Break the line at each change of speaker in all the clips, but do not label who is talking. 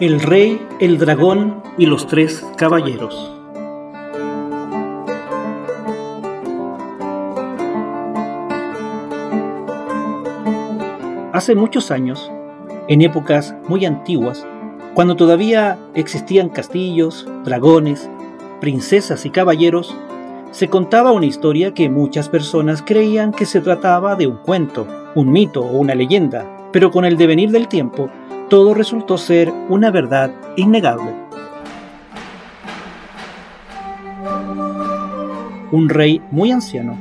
El rey, el dragón y los tres caballeros. Hace muchos años, en épocas muy antiguas, cuando todavía existían castillos, dragones, princesas y caballeros, se contaba una historia que muchas personas creían que se trataba de un cuento, un mito o una leyenda, pero con el devenir del tiempo todo resultó ser una verdad innegable. Un rey muy anciano,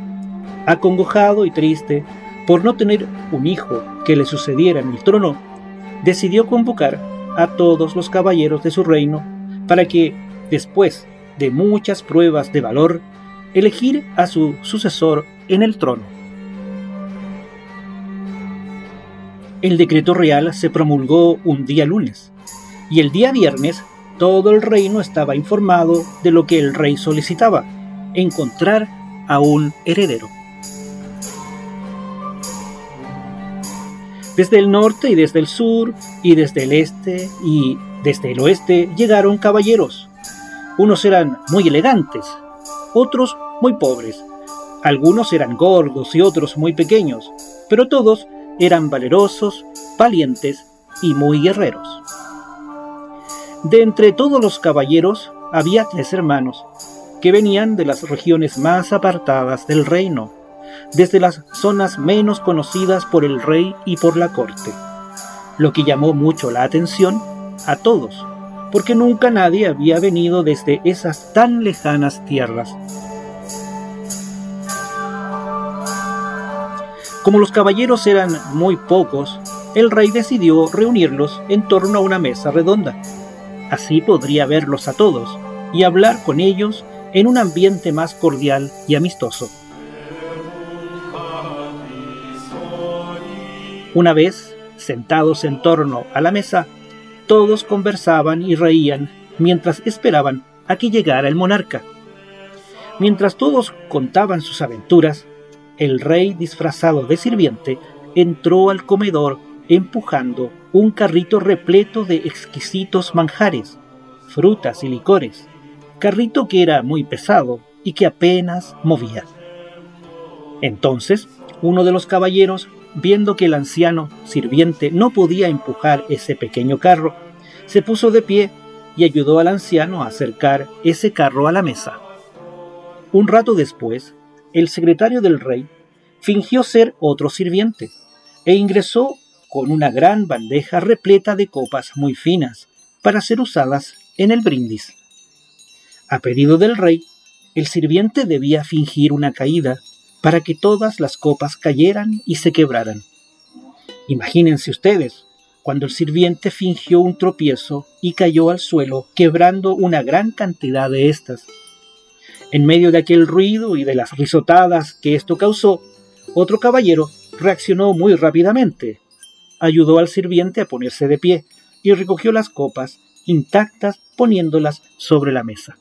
acongojado y triste por no tener un hijo que le sucediera en el trono, decidió convocar a todos los caballeros de su reino para que, después de muchas pruebas de valor, elegir a su sucesor en el trono. El decreto real se promulgó un día lunes y el día viernes todo el reino estaba informado de lo que el rey solicitaba, encontrar a un heredero. Desde el norte y desde el sur y desde el este y desde el oeste llegaron caballeros. Unos eran muy elegantes, otros muy pobres, algunos eran gordos y otros muy pequeños, pero todos eran valerosos, valientes y muy guerreros. De entre todos los caballeros había tres hermanos, que venían de las regiones más apartadas del reino, desde las zonas menos conocidas por el rey y por la corte, lo que llamó mucho la atención a todos, porque nunca nadie había venido desde esas tan lejanas tierras. Como los caballeros eran muy pocos, el rey decidió reunirlos en torno a una mesa redonda. Así podría verlos a todos y hablar con ellos en un ambiente más cordial y amistoso. Una vez, sentados en torno a la mesa, todos conversaban y reían mientras esperaban a que llegara el monarca. Mientras todos contaban sus aventuras, el rey disfrazado de sirviente entró al comedor empujando un carrito repleto de exquisitos manjares, frutas y licores, carrito que era muy pesado y que apenas movía. Entonces, uno de los caballeros, viendo que el anciano sirviente no podía empujar ese pequeño carro, se puso de pie y ayudó al anciano a acercar ese carro a la mesa. Un rato después, el secretario del rey fingió ser otro sirviente e ingresó con una gran bandeja repleta de copas muy finas para ser usadas en el brindis. A pedido del rey, el sirviente debía fingir una caída para que todas las copas cayeran y se quebraran. Imagínense ustedes, cuando el sirviente fingió un tropiezo y cayó al suelo, quebrando una gran cantidad de estas. En medio de aquel ruido y de las risotadas que esto causó, otro caballero reaccionó muy rápidamente. Ayudó al sirviente a ponerse de pie y recogió las copas intactas poniéndolas sobre la mesa.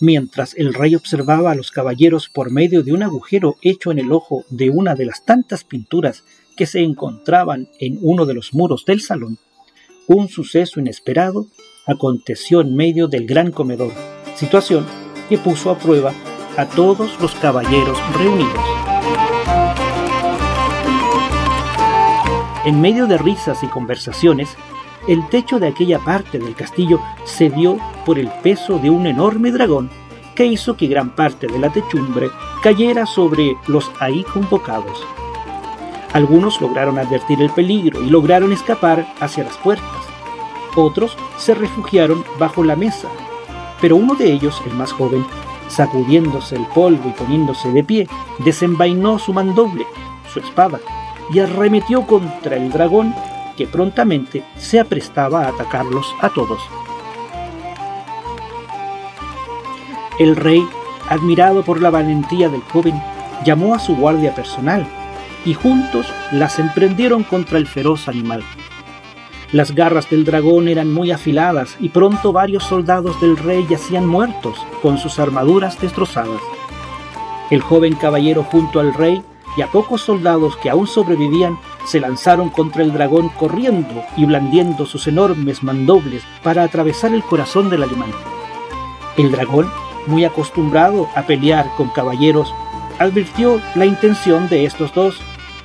Mientras el rey observaba a los caballeros por medio de un agujero hecho en el ojo de una de las tantas pinturas que se encontraban en uno de los muros del salón, un suceso inesperado aconteció en medio del gran comedor, situación que puso a prueba a todos los caballeros reunidos. En medio de risas y conversaciones, el techo de aquella parte del castillo cedió por el peso de un enorme dragón que hizo que gran parte de la techumbre cayera sobre los ahí convocados. Algunos lograron advertir el peligro y lograron escapar hacia las puertas. Otros se refugiaron bajo la mesa, pero uno de ellos, el más joven, sacudiéndose el polvo y poniéndose de pie, desenvainó su mandoble, su espada, y arremetió contra el dragón que prontamente se aprestaba a atacarlos a todos. El rey, admirado por la valentía del joven, llamó a su guardia personal y juntos las emprendieron contra el feroz animal. Las garras del dragón eran muy afiladas y pronto varios soldados del rey yacían muertos, con sus armaduras destrozadas. El joven caballero junto al rey y a pocos soldados que aún sobrevivían se lanzaron contra el dragón corriendo y blandiendo sus enormes mandobles para atravesar el corazón del alemán. El dragón, muy acostumbrado a pelear con caballeros, advirtió la intención de estos dos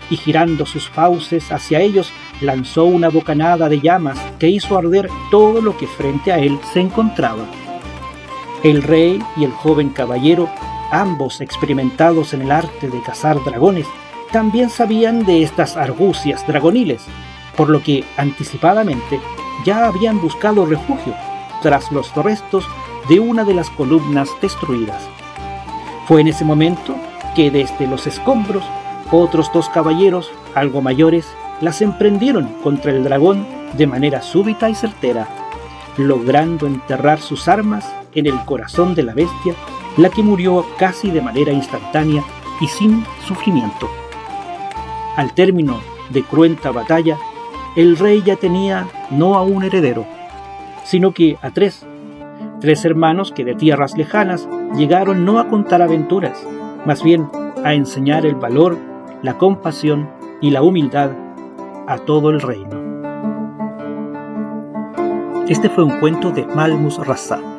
y girando sus fauces hacia ellos, lanzó una bocanada de llamas que hizo arder todo lo que frente a él se encontraba. El rey y el joven caballero, ambos experimentados en el arte de cazar dragones, también sabían de estas argucias dragoniles, por lo que anticipadamente ya habían buscado refugio tras los restos de una de las columnas destruidas. Fue en ese momento que desde los escombros otros dos caballeros, algo mayores, las emprendieron contra el dragón de manera súbita y certera, logrando enterrar sus armas en el corazón de la bestia, la que murió casi de manera instantánea y sin sufrimiento. Al término de cruenta batalla, el rey ya tenía no a un heredero, sino que a tres, tres hermanos que de tierras lejanas llegaron no a contar aventuras, más bien a enseñar el valor, la compasión y la humildad a todo el reino. Este fue un cuento de Malmus Rassa